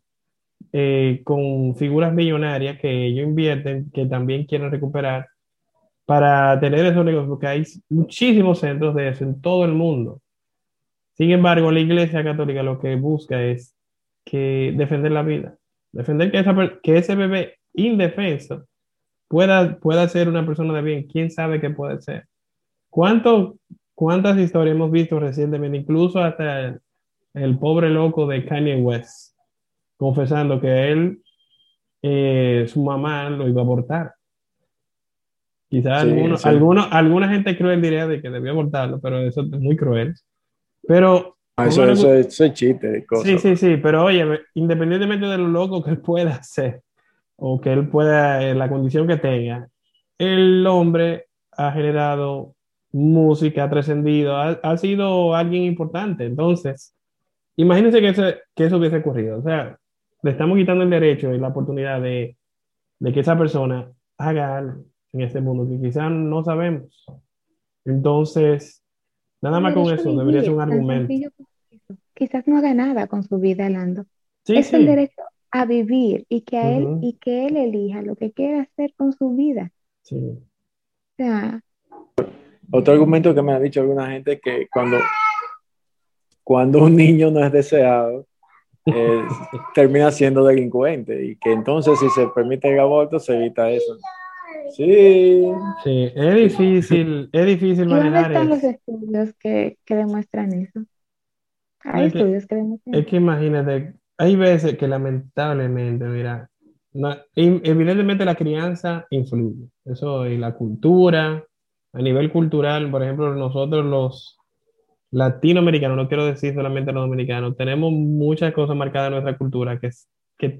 eh, con figuras millonarias que ellos invierten, que también quieren recuperar para tener esos negocios, porque hay muchísimos centros de eso en todo el mundo. Sin embargo, la Iglesia Católica lo que busca es que defender la vida, defender que, esa, que ese bebé indefenso pueda, pueda ser una persona de bien. ¿Quién sabe qué puede ser? ¿Cuánto, ¿Cuántas historias hemos visto recientemente, incluso hasta el, pobre loco de Kanye West? confesando que él, eh, su mamá lo iba a abortar. Quizás alguna gente cruel diría de que debió abortarlo, pero eso es muy cruel. Pero... Ah, eso, eso, es chiste Sí, sí, sí, pero oye, independientemente de lo loco que él pueda hacer, o que él pueda, en la condición que tenga, el hombre ha generado música, ha trascendido, ha, ha, sido alguien importante. Entonces, imagínense que, que eso hubiese ocurrido. O sea, le estamos quitando el derecho y la oportunidad de, que esa persona haga algo en este mundo que quizás no sabemos. Entonces, nada más con eso debería ser un argumento. Quizás no haga nada con su vida, Lando. es el derecho a vivir y que a él y que él elija lo que quiere hacer con su vida. Sí. Otro argumento que me ha dicho alguna gente es que cuando, cuando un niño no es deseado, eh, termina siendo delincuente y que entonces si se permite el aborto se evita eso. Sí. Sí, es difícil, es difícil manejar están los estudios que, que demuestran eso? Hay es estudios que, demuestran Es que imagínate, hay veces que lamentablemente, mira, evidentemente la crianza influye, eso y la cultura, a nivel cultural, por ejemplo, nosotros los latinoamericano, no quiero decir solamente los dominicanos, tenemos muchas cosas marcadas en nuestra cultura que,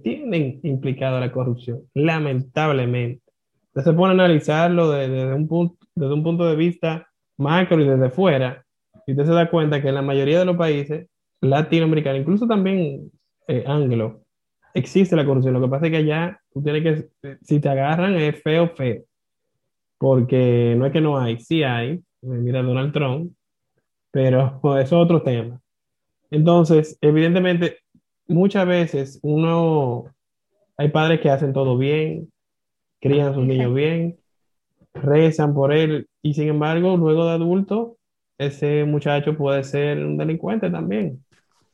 tienen implicada la corrupción, lamentablemente. Entonces se pone a analizarlo desde, un punto, desde un punto de vista macro y desde fuera, y usted se da cuenta que en la mayoría de los países latinoamericanos, incluso también eh, anglo, existe la corrupción. Lo que pasa es que allá tú tienes que, si te agarran es feo, feo. Porque no es que no hay, sí hay. Mira Donald Trump, pero pues, eso es otro tema. Entonces, evidentemente, muchas veces uno, hay padres que hacen todo bien, crían a sus niños bien, rezan por él, y sin embargo, luego de adulto, ese muchacho puede ser un delincuente también.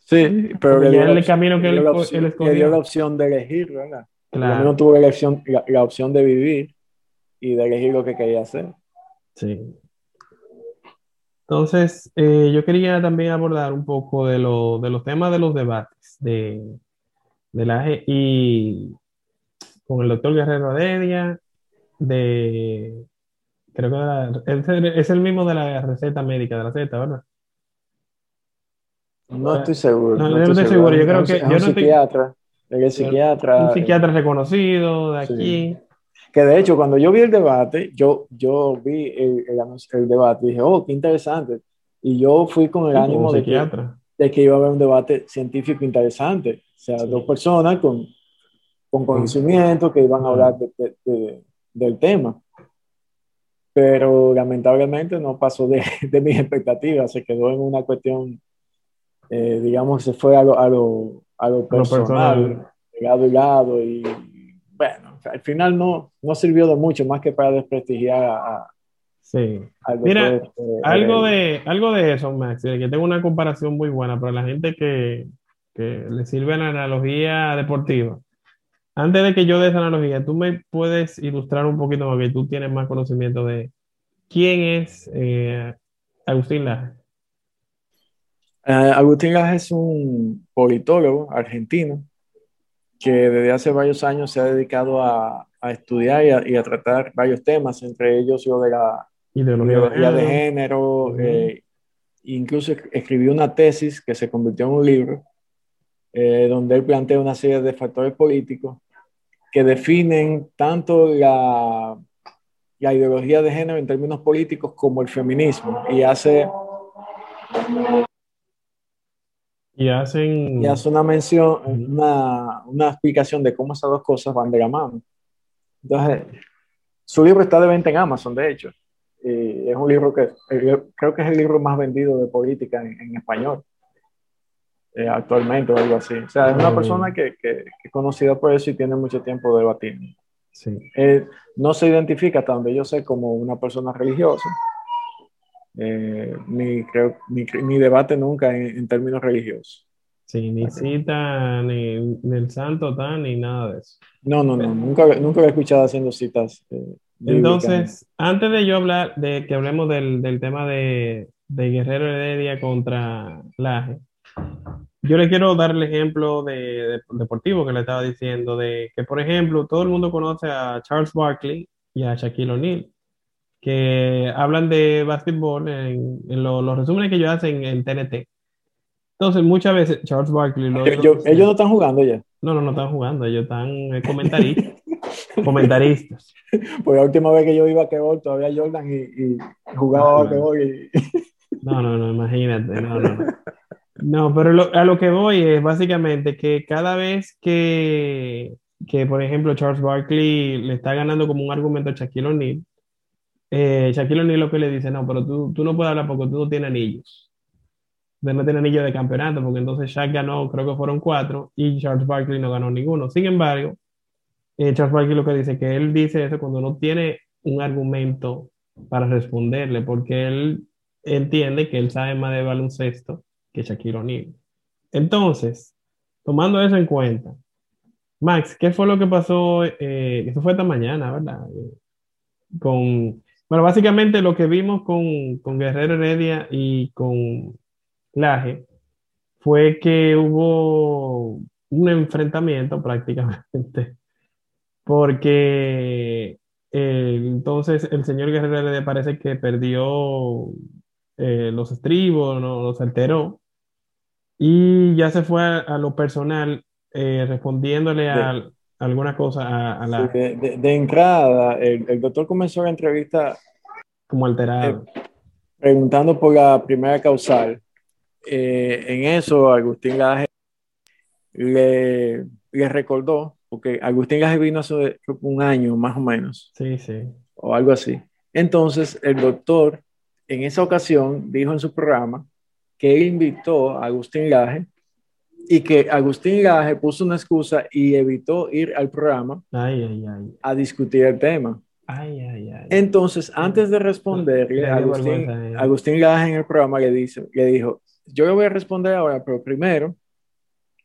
Sí, pero le dio, el camino que le él, opción, él le dio la opción de elegir, ¿verdad? Claro. menos tuvo la, elección, la, la opción de vivir y de elegir lo que quería hacer. Sí. Entonces, eh, yo quería también abordar un poco de, lo, de los temas de los debates de, de la y con el doctor Guerrero Heredia, de, creo que era- es, el- es el mismo de la receta médica, de la Z, ¿verdad? No estoy seguro. No, yo no estoy seguro, yo creo Es un- que- es yo un no estoy- psiquiatra. Es psiquiatra. Un psiquiatra reconocido de Sí. Que de hecho, cuando yo vi el debate, yo, yo vi el, el el debate y dije, oh, qué interesante. Y yo fui con el Un ánimo de que, de que iba a haber un debate científico interesante. O sea, Sí. dos personas con, con conocimiento que iban a hablar de- de- de- del tema. Pero lamentablemente no pasó de, de mis expectativas, se quedó en una cuestión, eh, digamos, se fue a lo, a lo, a lo personal, personal. lado y lado, y bueno, al final no, no sirvió de mucho más que para desprestigiar a, Sí. Mira, eh, Algo de, algo de eso, Max, que tengo una comparación muy buena para la gente que, que le sirve la analogía deportiva. Antes de que yo dé esa analogía, tú me puedes ilustrar un poquito más, que tú tienes más conocimiento de quién es eh, Agustín Laje. Eh, Agustín Laje es un politólogo argentino que desde hace varios años se ha dedicado a, a estudiar y a, y a tratar varios temas, entre ellos lo de la Ideología de ideología de género. género, Ujú. eh, incluso es- escribió una tesis que se convirtió en un libro, eh, donde él plantea una serie de factores políticos que definen tanto la, la ideología de género en términos políticos como el feminismo, y hace, Y hacen. y hace una mención, una, una explicación de cómo esas dos cosas van de la mano. Entonces, su libro está de venta en Amazon, de hecho. Y es un libro que creo que es el libro más vendido de política en, en español eh, actualmente o algo así. O sea, es una Mm. persona que, que- que es conocida por eso y tiene mucho tiempo debatiendo. Sí. Eh, no se identifica, hasta donde yo sé, como una persona religiosa. Eh, ni, creo, ni, ni debate nunca en, en términos religiosos. Sí, ni cita, ni, ni el santo tan, ni nada de eso. No, no, no, nunca, nunca he escuchado haciendo citas. eh. Entonces, antes de yo hablar, de que hablemos del, del tema de, de Guerrero Heredia contra Laje, yo le quiero dar el ejemplo de, de- deportivo que le estaba diciendo, de que, por ejemplo, todo el mundo conoce a Charles Barkley y a Shaquille O'Neal, que hablan de básquetbol en, en lo- los resúmenes que ellos hacen en TNT. Entonces, muchas veces Charles Barkley lo Yo- yo- ellos no están jugando ya. no, no, no están jugando, ellos están eh, comentaristas. comentaristas. Porque la última vez que yo iba a Quebol, todavía Jordan y, y jugaba a Quebol y No, no, no, imagínate, no, no, no. No, pero lo- a lo que voy es básicamente que cada vez que, que, por ejemplo, Charles Barkley le está ganando como un argumento a Shaquille O'Neal, eh, Shaquille O'Neal lo que le dice, no, pero tú, tú no puedes hablar porque tú no tienes anillos. Usted no tiene anillo de campeonato, porque entonces Shaq ganó, creo que fueron cuatro, y Charles Barkley no ganó ninguno. Sin embargo, eh, Charles Barkley lo que dice, que él dice eso cuando no tiene un argumento para responderle, porque él entiende que él sabe más de baloncesto que Shaquille O'Neal. Entonces, tomando eso en cuenta, Max, ¿qué fue lo que pasó? Eh, eso fue esta mañana, ¿verdad? Eh, con, bueno, básicamente lo que vimos con, con Guerrero Heredia y con Laje fue que hubo un enfrentamiento prácticamente, porque eh, entonces el señor Guerrero Heredia parece que perdió eh, los estribos, no, los alteró, y ya se fue a, a lo personal, eh, respondiéndole a, a alguna cosa a, a la, Sí, de, de- de entrada, el, el doctor comenzó la entrevista como alterado. preguntando por la primera causal. Eh, en eso, Agustín Laje le, le recordó, porque Agustín Laje vino hace un año más o menos, Sí, sí. o algo así. Entonces, el doctor en esa ocasión dijo en su programa que él invitó a Agustín Laje y que Agustín Laje puso una excusa y evitó ir al programa Ay, ay, ay. a discutir el tema. Ay, ay, ay. Entonces, antes de responderle, Agustín. Agustín Laje en el programa le, dice, le dijo, yo le voy a responder ahora, pero primero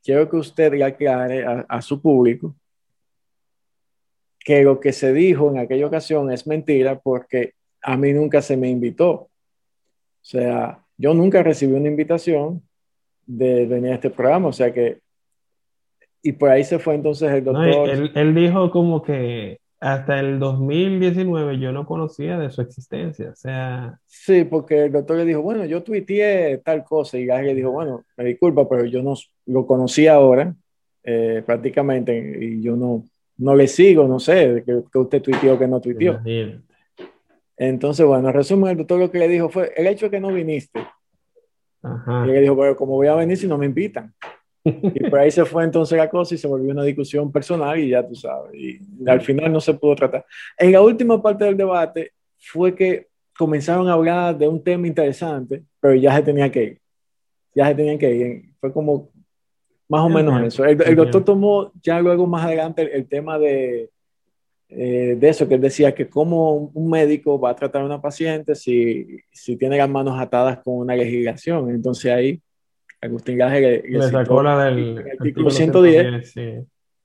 quiero que usted le aclare a, su público que lo que se dijo en aquella ocasión es mentira porque a mí nunca se me invitó. O sea, yo nunca recibí una invitación de venir a este programa, o sea que, y por ahí se fue entonces el doctor. él, él, dijo como que hasta el 2019 yo no conocía de su existencia, o sea... Sí, porque el doctor le dijo, bueno, yo tuiteé tal cosa y Gary le dijo, bueno, me disculpa, pero yo no lo conocí ahora eh, prácticamente y yo no, no le sigo, no sé, que, que usted tuiteó que no tuiteó. Entonces, bueno, en resumen, el doctor lo que le dijo fue, el hecho de que no viniste. Ajá. Y le dijo, bueno, ¿cómo voy a venir si no me invitan? Y por ahí se fue entonces la cosa y se volvió una discusión personal y ya tú sabes. Y al final no se pudo tratar. En la última parte del debate fue que comenzaron a hablar de un tema interesante, pero ya se tenía que ir. Ya se tenían que ir. Fue como más o menos eso. El, doctor tomó ya luego más adelante el, tema de, eh, de eso, que él decía que como un médico va a tratar a una paciente si, si tiene las manos atadas con una legislación. Entonces ahí Agustín Gaje le, sacó la del artículo 110.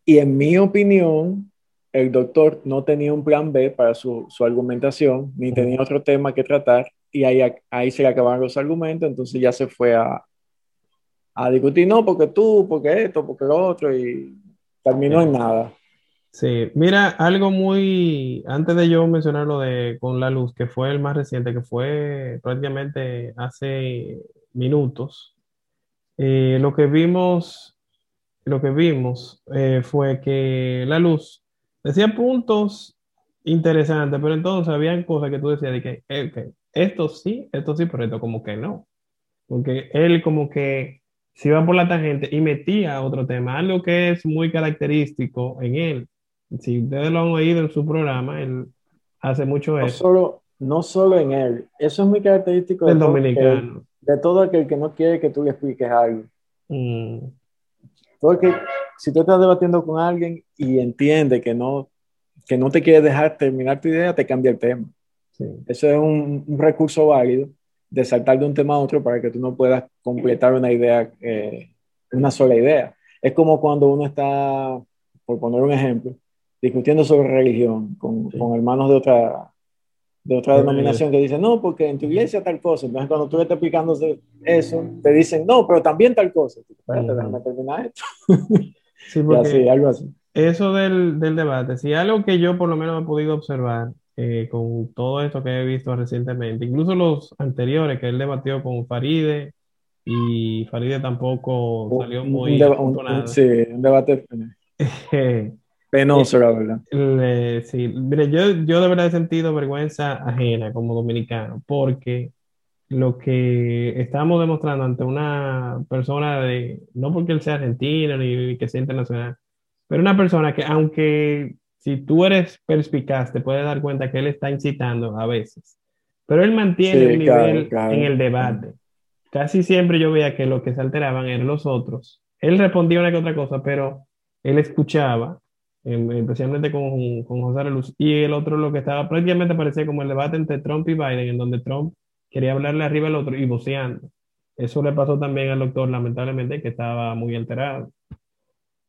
Y en mi opinión, el doctor no tenía un plan B para su, su argumentación, ni tenía otro tema que tratar, y ahí, ahí se le acabaron los argumentos, entonces ya se fue a, a discutir, no, porque tú, porque esto, porque lo otro, y terminó en nada. Sí, mira, algo muy, antes de yo mencionar lo de Con la Luz, que fue el más reciente, que fue prácticamente hace minutos, eh, lo que vimos, lo que vimos eh, fue que la luz decía puntos interesantes, pero entonces habían cosas que tú decías de que eh, esto sí, esto sí, pero esto como que no. Porque él como que se iba por la tangente y metía otro tema, algo que es muy característico en él. Si ustedes lo han oído en su programa, él hace mucho eso. No solo, no solo en él, eso es muy característico del dominicano de todo aquel que no quiere que tú le expliques algo. Mm. Porque si tú estás debatiendo con alguien y entiende que no, que no te quiere dejar terminar tu idea, te cambia el tema. Eso es un, recurso válido de saltar de un tema a otro para que tú no puedas completar una idea, eh, una sola idea. Es como cuando uno está, por poner un ejemplo, discutiendo sobre religión con, con hermanos de otra, de otra denominación que dice, no, porque en tu iglesia tal cosa. Entonces, cuando tú le estás explicando eso, te dicen, no, pero también tal cosa. Espérate, déjame terminar esto. Sí, porque algo así. Eso del, del, debate, si algo que yo por lo menos he podido observar eh, con todo esto que he visto recientemente, incluso los anteriores que él debatió con Faride, y Faride tampoco salió muy... Un, sí, un debate... Penoso, la verdad. sí, mire, yo, yo de verdad he sentido vergüenza ajena como dominicano, porque lo que estamos demostrando ante una persona de, no porque él sea argentino ni que sea internacional, pero una persona que aunque si tú eres perspicaz te puedes dar cuenta que él está incitando a veces, pero él mantiene el nivel en el debate. Casi siempre yo veía que lo que se alteraban eran los otros. Él respondía una que otra cosa, pero él escuchaba especialmente con, con José Luz. Y el otro, lo que estaba prácticamente parecía como el debate entre Trump y Biden, en donde Trump quería hablarle arriba al otro y voceando. Eso le pasó también al doctor, lamentablemente, que estaba muy alterado.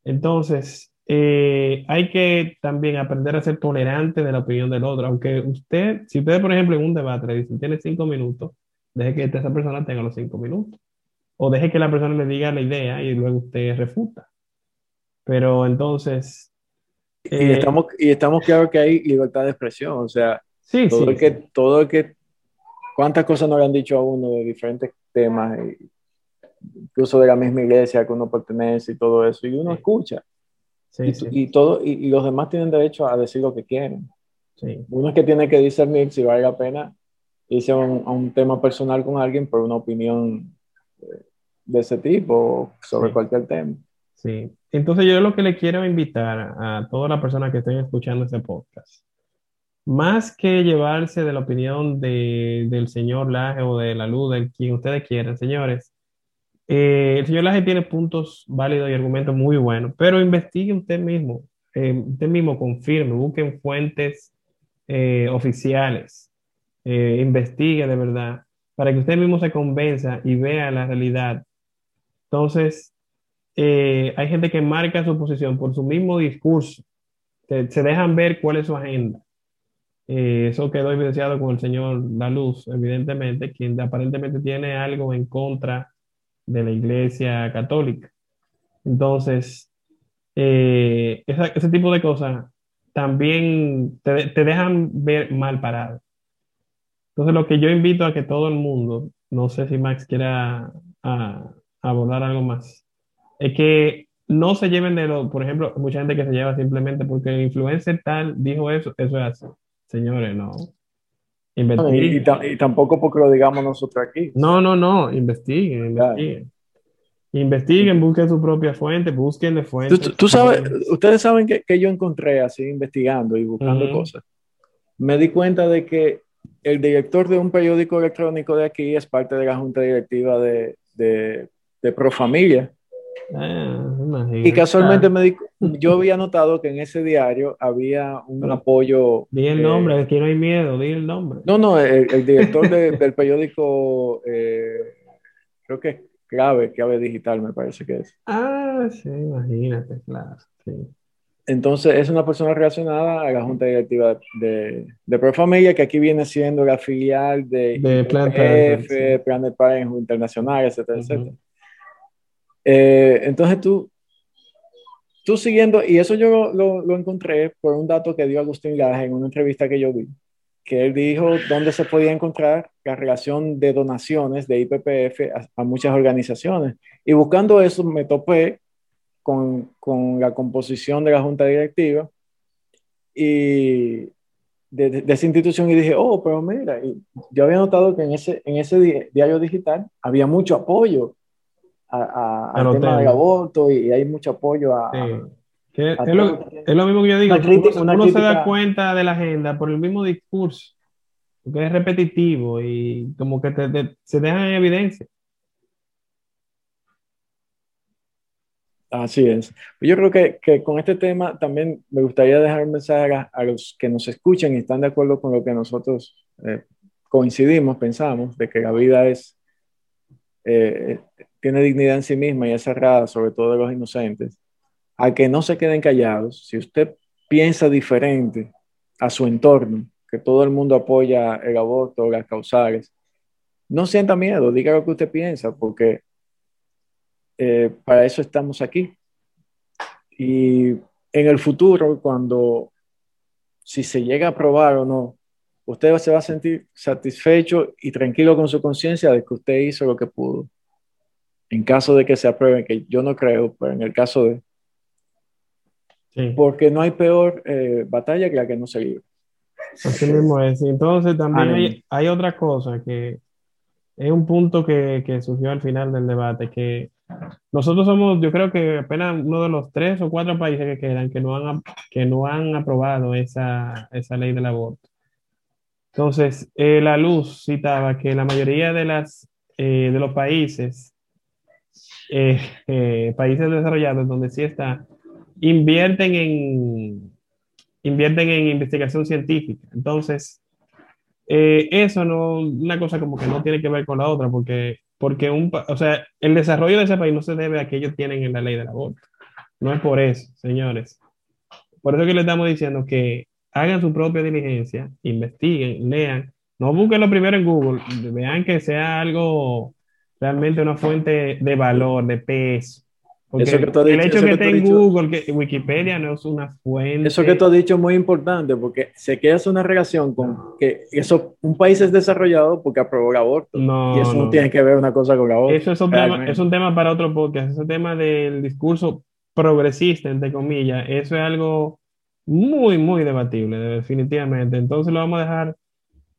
Entonces, eh, hay que también aprender a ser tolerante de la opinión del otro. Aunque usted, si usted, por ejemplo, en un debate le dice, tiene cinco minutos, deje que esa persona tenga los cinco minutos. O deje que la persona le diga la idea y luego usted refuta. Pero entonces, y, eh, estamos, y estamos claros que hay libertad de expresión, o sea, sí, todo, el que, todo el que, cuántas cosas nos han dicho a uno de diferentes temas, incluso de la misma iglesia que uno pertenece y todo eso, y uno escucha. Y, y, todo, y, los demás tienen derecho a decir lo que quieren. Uno es que tiene que discernir si vale la pena irse a un, a un tema personal con alguien por una opinión eh, de ese tipo sobre cualquier tema. Entonces yo lo que le quiero invitar a toda la persona que estén escuchando este podcast, más que llevarse de la opinión de, del señor Laje o de la luz, de quien ustedes quieran, señores, eh, el señor Laje tiene puntos válidos y argumentos muy buenos, pero investigue usted mismo, eh, usted mismo confirme, busquen fuentes eh, oficiales, investigue de verdad para que usted mismo se convenza y vea la realidad. Entonces, eh, hay gente que marca su posición por su mismo discurso, se, dejan ver cuál es su agenda. Eh, eso quedó evidenciado con el señor La Luz, evidentemente, quien aparentemente tiene algo en contra de la Iglesia Católica. Entonces, eh, ese tipo de cosas también te, dejan ver mal parado. Entonces, lo que yo invito a que todo el mundo, no sé si Max quiera abordar algo más, es que no se lleven de lo, por ejemplo, mucha gente que se lleva simplemente porque el influencer tal dijo eso, eso es así. Señores, no. Investiguen. Y, tampoco porque lo digamos nosotros aquí. No, no, no, investiguen, investiguen. Investiguen, busquen su propia fuente, busquen de fuentes. Tú, sabes, ustedes saben que, que, yo encontré así investigando y buscando cosas. Me di cuenta de que el director de un periódico electrónico de aquí es parte de la junta directiva de, de, de Profamilia. Ah, y casualmente me yo había notado que en ese diario había un apoyo. Di el nombre, aquí no hay miedo, di el nombre. No, no, el, director del periódico, eh, creo que clave, clave digital, me parece que es. Ah, sí, imagínate, claro. Entonces, es una persona relacionada a la junta directiva de, de Profamilia, que aquí viene siendo la filial de, de Planet, Planet Parenthood Internacional, etcétera, etcétera. Eh, entonces, tú, tú siguiendo, y eso yo lo, lo, encontré por un dato que dio Agustín Laje en una entrevista que yo vi, que él dijo dónde se podía encontrar la relación de donaciones de IPPF a, muchas organizaciones. Y buscando eso me topé con, con, la composición de la junta directiva y de, de, esa institución y dije, oh, pero mira, yo había notado que en ese, en ese diario digital había mucho apoyo a, al tema del aborto y, hay mucho apoyo a... es, lo, mismo que yo digo, uno, se da cuenta de la agenda por el mismo discurso, porque es repetitivo y como que se deja en evidencia. Así es. Yo creo que, que, con este tema también me gustaría dejar un mensaje a, los que nos escuchan y están de acuerdo con lo que nosotros eh, coincidimos, pensamos, de que la vida es, eh, tiene dignidad en sí misma y es cerrada, sobre todo de los inocentes, a que no se queden callados. Si usted piensa diferente a su entorno, que todo el mundo apoya el aborto, las causales, no sienta miedo, diga lo que usted piensa, porque eh, para eso estamos aquí. Y en el futuro, cuando, si se llega a aprobar o no, usted se va a sentir satisfecho y tranquilo con su conciencia de que usted hizo lo que pudo. En caso de que se apruebe, que yo no creo, pero en el caso de... Porque no hay peor eh, batalla que la que no se libra. Así mismo es. Entonces también hay, hay, otra cosa que es un punto que, que surgió al final del debate, que nosotros somos, yo creo que apenas uno de los tres o cuatro países que quedan que no han, que no han aprobado esa, esa ley del aborto. Entonces, eh, la luz citaba que la mayoría de, las, eh, de los países, eh, países desarrollados donde sí está, invierten en, invierten en investigación científica. Entonces, eso no, una cosa como que no tiene que ver con la otra, porque porque un, o sea, el desarrollo de ese país no se debe a que ellos tienen en la ley del aborto. No es por eso, señores. Por eso que les estamos diciendo que hagan su propia diligencia, investiguen, lean, no busquen lo primero en Google, vean que sea algo realmente una fuente de valor, de peso el hecho que, esté en Google, que Wikipedia no es una fuente. Eso que tú has dicho es muy importante porque se queda una relación con que eso, un país es desarrollado porque aprobó el aborto. y eso no, tiene que ver una cosa con la otra. Eso es un, tema, es un tema para otro podcast. Ese tema del discurso progresista, entre comillas, eso es algo muy, muy debatible, definitivamente. Entonces lo vamos a dejar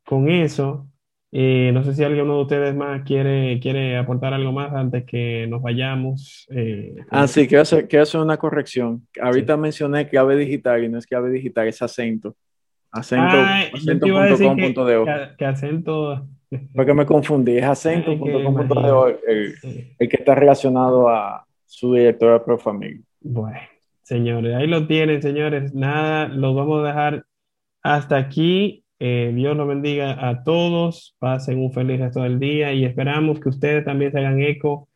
con eso. Eh, no sé si alguno de ustedes más quiere, quiere aportar algo más antes que nos vayamos. Eh, ah, sí, quiero hacer, quiero hacer una corrección. Ahorita mencioné clave digital y no es clave digital, es acento. Acento, ah, acento.com.de. Que, acento. Porque me confundí, es acento.com.de el, el, que está relacionado a su directora de Profamilia. Bueno, señores, ahí lo tienen, señores. Nada, los vamos a dejar hasta aquí Eh, Dios los bendiga a todos, pasen un feliz resto del día y esperamos que ustedes también se hagan eco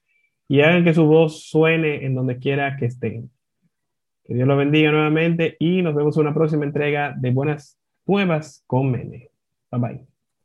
y hagan que su voz suene en donde quiera que estén. Que Dios los bendiga nuevamente y nos vemos en una próxima entrega de Buenas Nuevas con Mene. Bye bye.